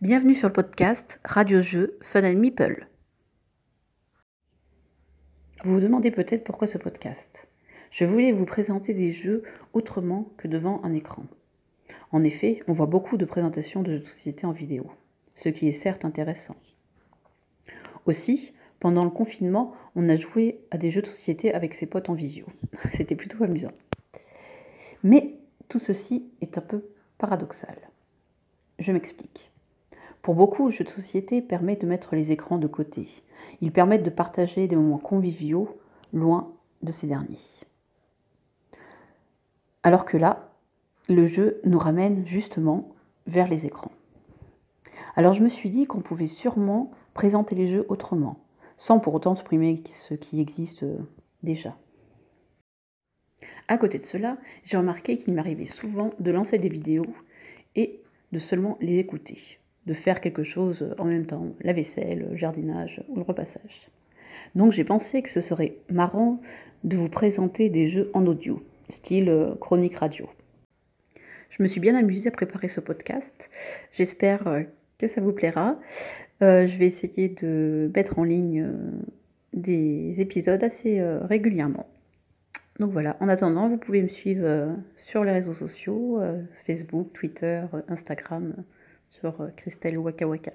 Bienvenue sur le podcast Radio Jeux Fun and Meeple. Vous vous demandez peut-être pourquoi ce podcast. Je voulais vous présenter des jeux autrement que devant un écran. En effet, on voit beaucoup de présentations de jeux de société en vidéo, ce qui est certes intéressant. Aussi, pendant le confinement, on a joué à des jeux de société avec ses potes en visio. C'était plutôt amusant. Mais tout ceci est un peu paradoxal. Je m'explique. Pour beaucoup, le jeu de société permet de mettre les écrans de côté. Ils permettent de partager des moments conviviaux loin de ces derniers. Alors que là, le jeu nous ramène justement vers les écrans. Alors je me suis dit qu'on pouvait sûrement présenter les jeux autrement, sans pour autant supprimer ce qui existe déjà. À côté de cela, j'ai remarqué qu'il m'arrivait souvent de lancer des vidéos et de seulement les écouter, de faire quelque chose en même temps, la vaisselle, le jardinage ou le repassage. Donc j'ai pensé que ce serait marrant de vous présenter des jeux en audio, style euh, chronique radio. Je me suis bien amusée à préparer ce podcast. J'espère euh, que ça vous plaira. Euh, je vais essayer de mettre en ligne des épisodes assez régulièrement. Donc voilà, en attendant, vous pouvez me suivre sur les réseaux sociaux, Facebook, Twitter, Instagram, sur euh, Christelle Waka Waka.